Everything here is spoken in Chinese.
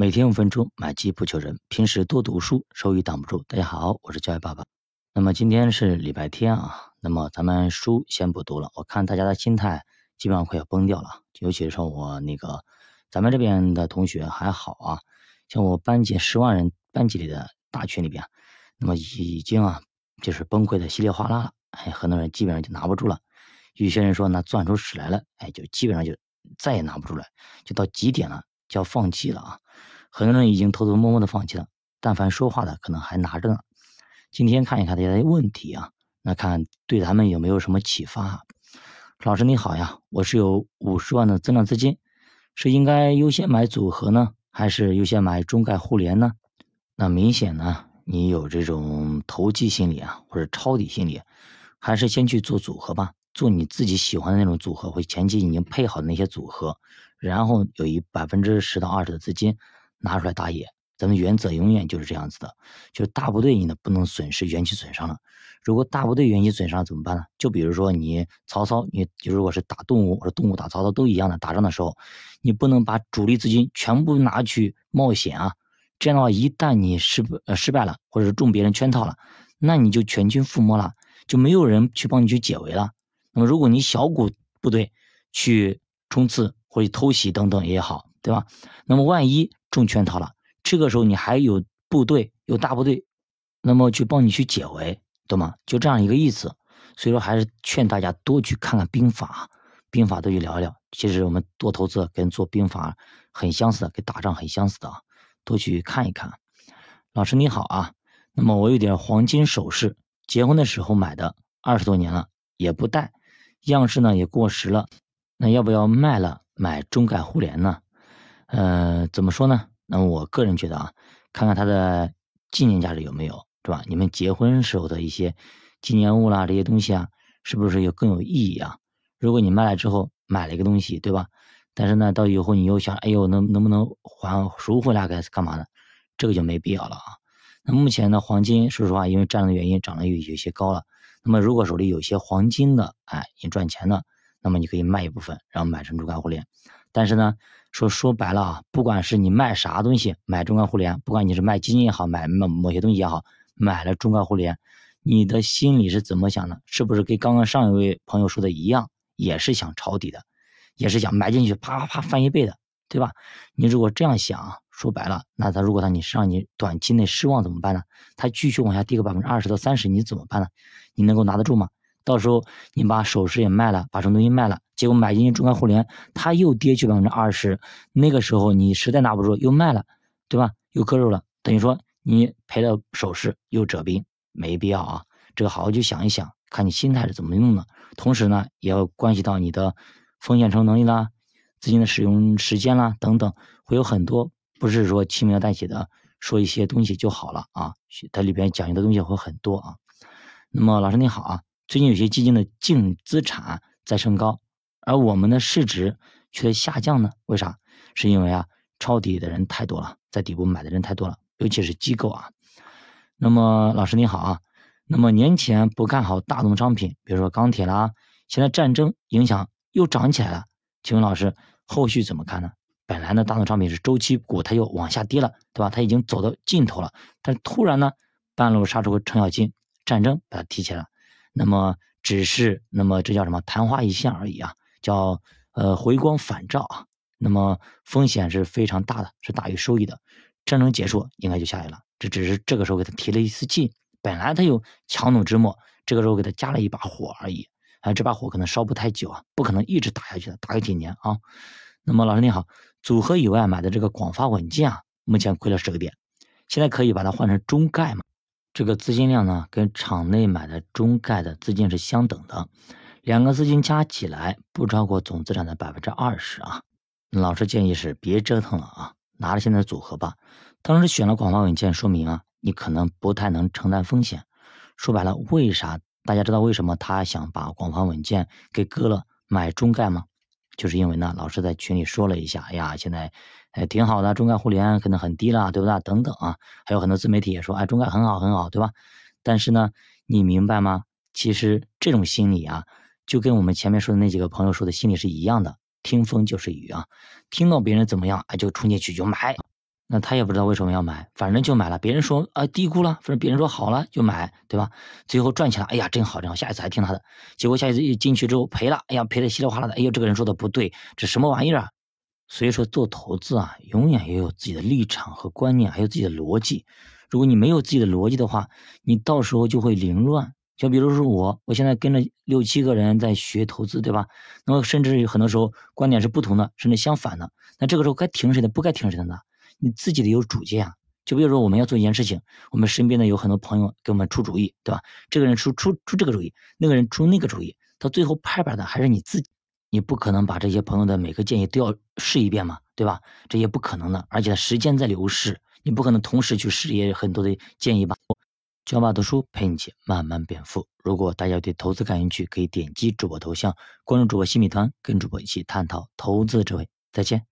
每天五分钟，买基不求人。平时多读书，收益挡不住。大家好，我是教育爸爸。那么今天是礼拜天啊，那么咱们书先不读了。我看大家的心态基本上快要崩掉了，尤其是说我那个咱们这边的同学还好啊，像我班级十万人班级里的大群里边，那么已经啊就是崩溃的稀里哗啦了。哎，很多人基本上就拿不住了。有些人说那攥出屎来了，哎，就基本上就再也拿不住了，就到极点了，就要放弃了啊。很多人已经偷偷摸摸的放弃了，但凡说话的可能还拿着呢。今天看一看大家的问题啊，那看对咱们有没有什么启发？老师你好呀，我是有五十万的增量资金，是应该优先买组合呢，还是优先买中概互联呢？那明显呢，你有这种投机心理啊，或者抄底心理，还是先去做组合吧，做你自己喜欢的那种组合，或前期已经配好的那些组合，然后有一百分之十到二十的资金。拿出来打野，咱们原则永远就是这样子的，就是大部队你呢不能损失元气损伤了。如果大部队元气损伤怎么办呢？就比如说你曹操，你就如果是打动物或者动物打曹操都一样的，打仗的时候，你不能把主力资金全部拿去冒险啊。这样的话，一旦你失呃失败了，或者是中别人圈套了，那你就全军覆没了，就没有人去帮你去解围了。那么如果你小股部队去冲刺或者偷袭等等也好，对吧？那么万一中圈套了，这个时候你还有部队，有大部队，那么去帮你去解围，懂吗？就这样一个意思。所以说，还是劝大家多去看看兵法，兵法都去聊聊。其实我们做投资跟做兵法很相似的，跟打仗很相似的啊，多去看一看。老师你好啊，那么我有点黄金首饰，结婚的时候买的，二十多年了也不戴，样式呢也过时了，那要不要卖了买中概互联呢？呃，怎么说呢？那么我个人觉得啊，看看它的纪念价值有没有，是吧？你们结婚时候的一些纪念物啦，这些东西啊，是不是有更有意义啊？如果你卖了之后买了一个东西，对吧？但是呢，到以后你又想，哎呦，能能不能还赎回来，该干嘛的？这个就没必要了啊。那目前呢，黄金说实话，因为战争的原因涨得有有些高了。那么如果手里有些黄金的，哎，你赚钱的，那么你可以卖一部分，然后买成主干互联。但是呢。说说白了啊，不管是你卖啥东西，买中概互联，不管你是卖基金也好，买某某些东西也好，买了中概互联，你的心里是怎么想的？是不是跟刚刚上一位朋友说的一样，也是想抄底的，也是想买进去啪啪啪翻一倍的，对吧？你如果这样想，说白了，那他如果他你是让你短期内失望怎么办呢？他继续往下跌个百分之二十到三十，你怎么办呢？你能够拿得住吗？到时候你把首饰也卖了，把什么东西卖了，结果买进去中概互联，它又跌去百分之二十，那个时候你实在拿不住，又卖了，对吧？又割肉了，等于说你赔了首饰又折兵，没必要啊。这个好好去想一想，看你心态是怎么用的。同时呢，也要关系到你的风险承受能力啦、资金的使用时间啦等等，会有很多，不是说轻描淡写的说一些东西就好了啊。它里边讲究的东西会很多啊。那么老师你好啊。最近有些基金的净资产在升高，而我们的市值却在下降呢？为啥？是因为啊，抄底的人太多了，在底部买的人太多了，尤其是机构啊。那么老师你好啊，那么年前不看好大宗商品，比如说钢铁啦，现在战争影响又涨起来了，请问老师后续怎么看呢？本来呢，大宗商品是周期股，它又往下跌了，对吧？它已经走到尽头了，但突然呢，半路杀出个程咬金，战争把它提起来了。那么只是那么这叫什么昙花一现而已啊，叫呃回光返照啊。那么风险是非常大的，是大于收益的。战争结束应该就下来了，这只是这个时候给他提了一次劲。本来他有强弩之末，这个时候给他加了一把火而已。啊，这把火可能烧不太久啊，不可能一直打下去的，打个几年啊。那么老师你好，组合以外买的这个广发稳健啊，目前亏了十个点，现在可以把它换成中概吗？这个资金量呢，跟场内买的中概的资金是相等的，两个资金加起来不超过总资产的百分之二十啊。老师建议是别折腾了啊，拿着现在组合吧。当时选了广发稳健，说明啊，你可能不太能承担风险。说白了，为啥？大家知道为什么他想把广发稳健给割了，买中概吗？就是因为呢，老师在群里说了一下，哎呀，现在。哎，挺好的，中概互联可能很低了，对不对？等等啊，还有很多自媒体也说，哎，中概很好很好，对吧？但是呢，你明白吗？其实这种心理啊，就跟我们前面说的那几个朋友说的心理是一样的，听风就是雨啊，听到别人怎么样，哎，就冲进去就买，那他也不知道为什么要买，反正就买了。别人说啊低估了，反正别人说好了就买，对吧？最后赚钱了，哎呀真好真好，下一次还听他的。结果下一次一进去之后赔了，哎呀赔的稀里哗啦的，哎呦这个人说的不对，这什么玩意儿啊？所以说做投资啊，永远要有自己的立场和观念，还有自己的逻辑。如果你没有自己的逻辑的话，你到时候就会凌乱。就比如说我，我现在跟着六七个人在学投资，对吧？那么甚至有很多时候观点是不同的，甚至相反的。那这个时候该听谁的，不该听谁的呢？你自己得有主见啊。就比如说我们要做一件事情，我们身边的有很多朋友给我们出主意，对吧？这个人出出出这个主意，那个人出那个主意，到最后拍板的还是你自己。你不可能把这些朋友的每个建议都要试一遍嘛，对吧？这也不可能的，而且时间在流逝，你不可能同时去试也很多的建议吧。教爸读书陪你一起慢慢变富。如果大家对投资感兴趣，可以点击主播头像，关注主播新米团，跟主播一起探讨投资智慧。再见。